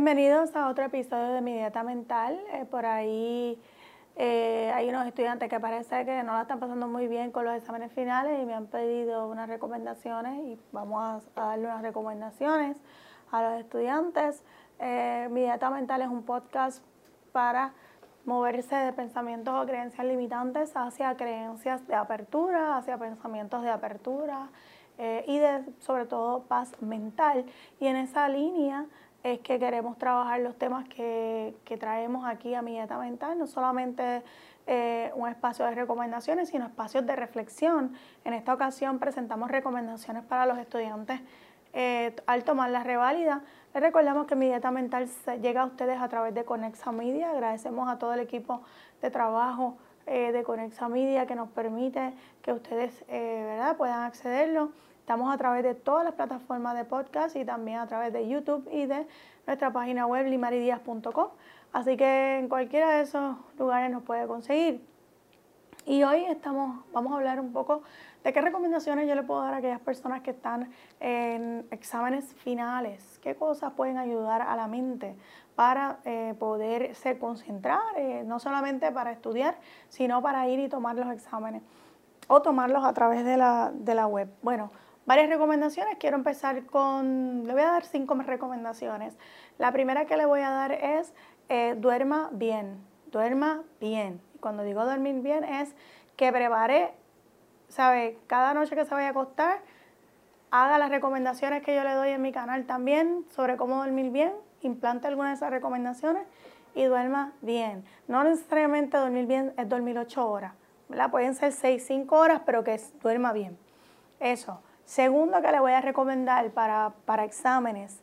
Bienvenidos a otro episodio de Mi Dieta Mental. Eh, por ahí eh, hay unos estudiantes que parece que no la están pasando muy bien con los exámenes finales y me han pedido unas recomendaciones y vamos a, darle unas recomendaciones a los estudiantes. Eh, Mi Dieta Mental es un podcast para moverse de pensamientos o creencias limitantes hacia creencias de apertura, hacia pensamientos de apertura y de sobre todo paz mental. Y en esa línea es que queremos trabajar los temas que, traemos aquí a mi dieta mental, no solamente eh, un espacio de recomendaciones, sino espacios de reflexión. En esta ocasión presentamos recomendaciones para los estudiantes eh, al tomar la reválida. Les recordamos que mi dieta mental llega a ustedes a través de Conexa Media. Agradecemos a todo el equipo de trabajo eh, de Conexa Media que nos permite que ustedes ¿verdad? puedan accederlo. Estamos a través de todas las plataformas de podcast y también a través de YouTube y de nuestra página web limaridias.com. Así que en cualquiera de esos lugares nos puede conseguir. Y hoy estamos, vamos a hablar un poco de qué recomendaciones yo le puedo dar a aquellas personas que están en exámenes finales. ¿Qué cosas pueden ayudar a la mente para eh, poderse concentrar, eh, no solamente para estudiar, sino para ir y tomar los exámenes o tomarlos a través de la, de la web? Bueno, varias recomendaciones. Quiero empezar con, le voy a dar cinco recomendaciones. La primera que le voy a dar es eh, duerma bien, duerma bien. Cuando digo dormir bien es que prepare, ¿sabe? Cada noche que se vaya a acostar, haga las recomendaciones que yo le doy en mi canal también sobre cómo dormir bien, implante algunas de esas recomendaciones y duerma bien. No necesariamente dormir bien es dormir ocho horas, ¿verdad? Pueden ser seis, cinco horas, pero que duerma bien. Eso. Segundo que le voy a recomendar para, para exámenes,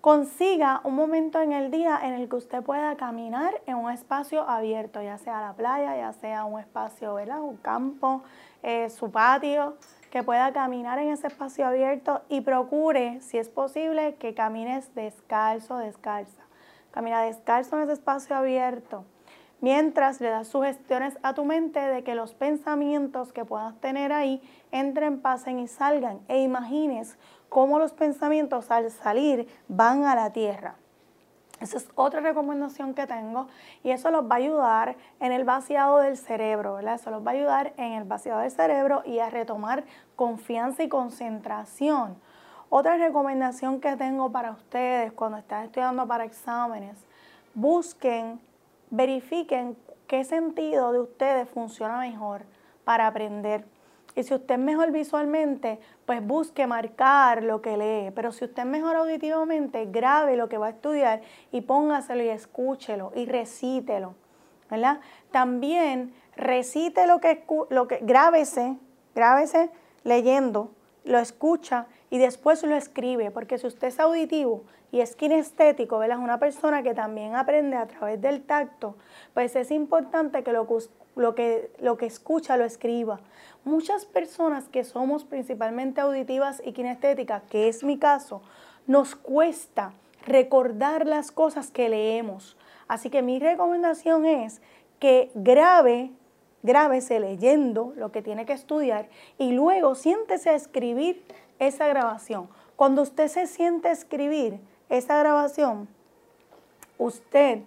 consiga un momento en el día en el que usted pueda caminar en un espacio abierto, ya sea la playa, ya sea un espacio, ¿verdad? un campo, eh, su patio, que pueda caminar en ese espacio abierto y procure, si es posible, que camines descalzo, descalza. Camina descalzo en ese espacio abierto mientras le das sugestiones a tu mente de que los pensamientos que puedas tener ahí entren, pasen y salgan e imagines cómo los pensamientos al salir van a la tierra. Esa es otra recomendación que tengo y eso los va a ayudar en el vaciado del cerebro, ¿verdad? Eso los va a ayudar en el vaciado del cerebro y a retomar confianza y concentración. Otra recomendación que tengo para ustedes cuando están estudiando para exámenes, busquen verifiquen qué sentido de ustedes funciona mejor para aprender. Y si usted es mejor visualmente, pues busque marcar lo que lee. Pero si usted es mejor auditivamente, grabe lo que va a estudiar y póngaselo y escúchelo y recítelo. También recite lo que, lo que grábese, grábese leyendo, lo escucha y después lo escribe, porque si usted es auditivo y es kinestético, ¿verdad? Es una persona que también aprende a través del tacto, pues es importante que lo, lo, que lo que escucha lo escriba. Muchas personas que somos principalmente auditivas y kinestéticas, que es mi caso, nos cuesta recordar las cosas que leemos. Así que mi recomendación es que grabe, grábese leyendo lo que tiene que estudiar y luego siéntese a escribir esa grabación. Cuando usted se siente a escribir esa grabación, usted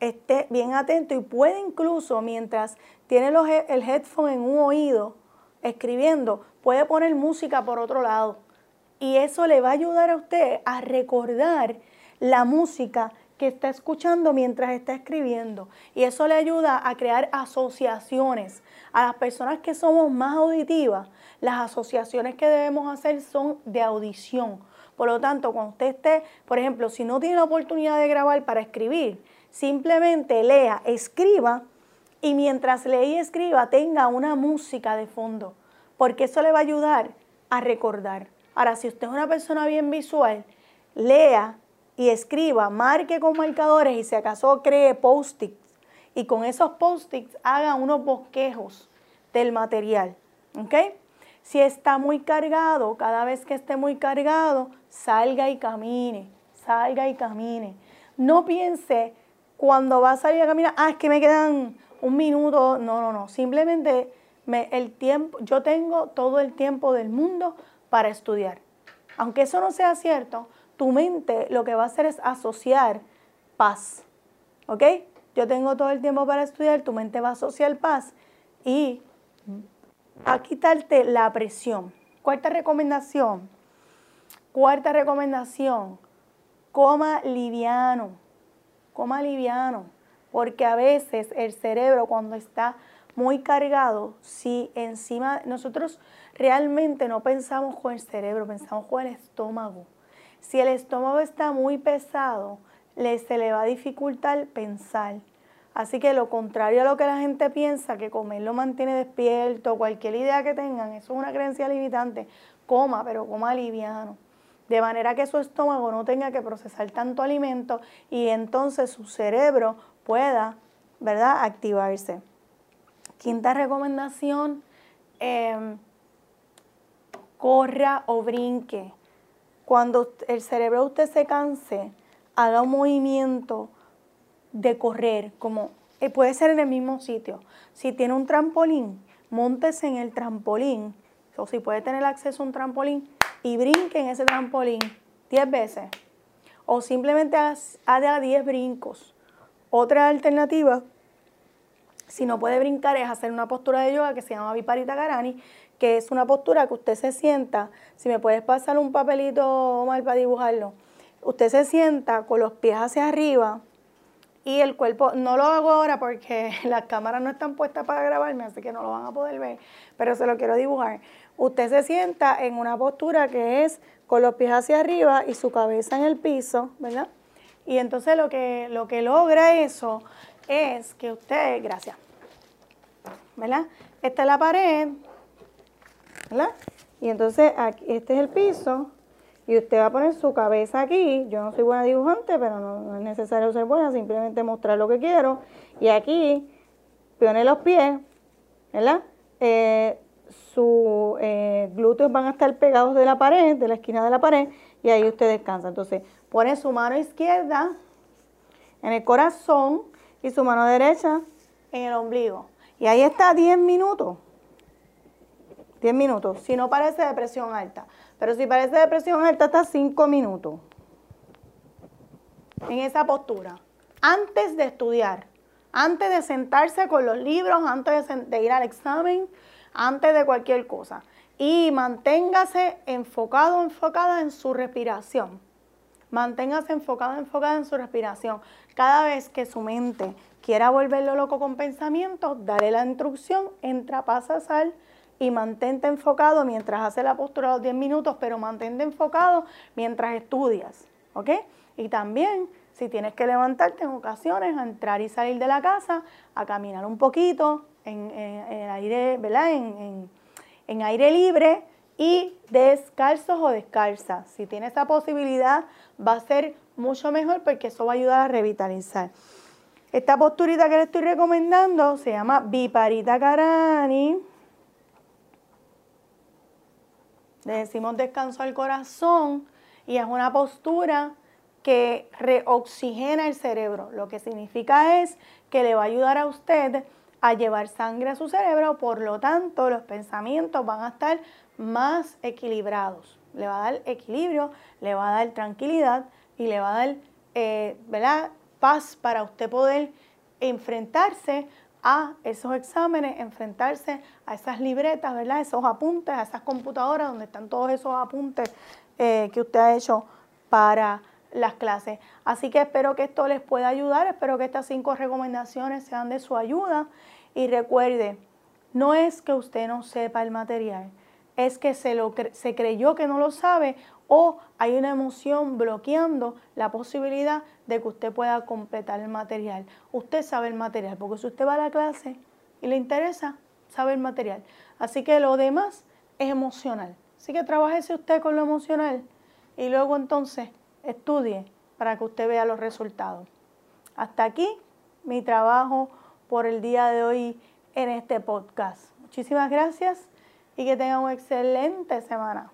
esté bien atento y puede incluso mientras tiene el headphone en un oído escribiendo, puede poner música por otro lado. Y eso le va a ayudar a usted a recordar la música que está escuchando mientras está escribiendo. Y eso le ayuda a crear asociaciones. A las personas que somos más auditivas, las asociaciones que debemos hacer son de audición. Por lo tanto, cuando usted esté, por ejemplo, si no tiene la oportunidad de grabar para escribir, simplemente lea, escriba y mientras lee y escriba tenga una música de fondo, porque eso le va a ayudar a recordar. Ahora, si usted es una persona bien visual, lea y escriba, marque con marcadores y si acaso cree post-its y con esos post-its haga unos bosquejos del material. ¿Ok? Si está muy cargado, cada vez que esté muy cargado, salga y camine, salga y camine. No piense cuando va a salir a caminar, ah, es que me quedan un minuto. No, no, no. Simplemente me, el tiempo, yo tengo todo el tiempo del mundo para estudiar. Aunque eso no sea cierto, tu mente lo que va a hacer es asociar paz. ¿Ok? Yo tengo todo el tiempo para estudiar, tu mente va a asociar paz y a quitarte la presión. Cuarta recomendación. Cuarta recomendación. Coma liviano. Coma liviano. Porque a veces el cerebro cuando está muy cargado, si encima nosotros realmente no pensamos con el cerebro, pensamos con el estómago. Si el estómago está muy pesado, le, se le va a dificultar pensar. Así que lo contrario a lo que la gente piensa, que comer lo mantiene despierto, cualquier idea que tengan, eso es una creencia limitante. Coma, pero coma liviano. De manera que su estómago no tenga que procesar tanto alimento y entonces su cerebro pueda, ¿verdad?, activarse. Quinta recomendación, em, corra o brinque. Cuando el cerebro de usted se canse, haga un movimiento de correr, como eh, puede ser en el mismo sitio. Si tiene un trampolín, montese en el trampolín, o si puede tener acceso a un trampolín, y brinque en ese trampolín 10 veces. O simplemente haga 10 brincos. Otra alternativa si no puede brincar es hacer una postura de yoga que se llama Viparita Karani, que es una postura que usted se sienta, si me puedes pasar un papelito mal para dibujarlo, usted se sienta con los pies hacia arriba y el cuerpo, no lo hago ahora porque las cámaras no están puestas para grabarme, así que no lo van a poder ver, pero se lo quiero dibujar. Usted se sienta en una postura que es con los pies hacia arriba y su cabeza en el piso, ¿verdad? Y entonces lo que, lo que logra eso es que usted, gracias, ¿verdad? Esta es la pared, Y entonces aquí, este es el piso y usted va a poner su cabeza aquí. Yo no soy buena dibujante, pero no, es necesario ser buena, simplemente mostrar lo que quiero. Y aquí pone los pies, ¿verdad? Eh, sus eh, glúteos van a estar pegados de la pared, de la esquina de la pared, y ahí usted descansa. Entonces, pone su mano izquierda en el corazón y su mano derecha en el ombligo. Y ahí está 10 minutos. 10 minutos. Si no parece de presión alta. Pero si parece de presión alta, está 5 minutos. En esa postura. Antes de estudiar. Antes de sentarse con los libros, antes de, ir al examen, antes de cualquier cosa. Y manténgase enfocado, enfocada en su respiración. Manténgase enfocado, enfocada en su respiración. Cada vez que su mente quiera volverlo loco con pensamientos, dale la instrucción, entra, pasa, sal y mantente enfocado mientras hace la postura los 10 minutos, pero mantente enfocado mientras estudias, ¿ok? Y también, si tienes que levantarte en ocasiones, a entrar y salir de la casa, a caminar un poquito en, aire, ¿verdad? En, en aire libre y descalzos o descalzas. Si tienes esa posibilidad, va a ser mucho mejor porque eso va a ayudar a revitalizar. Esta posturita que le estoy recomendando se llama Viparita Karani. Le decimos descanso al corazón y es una postura que reoxigena el cerebro. Lo que significa es que le va a ayudar a usted a llevar sangre a su cerebro, por lo tanto los pensamientos van a estar más equilibrados. Le va a dar equilibrio, le va a dar tranquilidad y le va a dar eh, ¿verdad? paz para usted poder enfrentarse a esos exámenes, enfrentarse a esas libretas, ¿verdad? esos apuntes, a esas computadoras donde están todos esos apuntes eh, que usted ha hecho para las clases. Así que espero que esto les pueda ayudar, espero que estas cinco recomendaciones sean de su ayuda y recuerde, no es que usted no sepa el material, es que se, lo, se creyó que no lo sabe o hay una emoción bloqueando la posibilidad de que usted pueda completar el material. Usted sabe el material, porque si usted va a la clase y le interesa, sabe el material. Así que lo demás es emocional. Así que trabajese usted con lo emocional y luego entonces estudie para que usted vea los resultados. Hasta aquí mi trabajo por el día de hoy en este podcast. Muchísimas gracias y que tengan una excelente semana.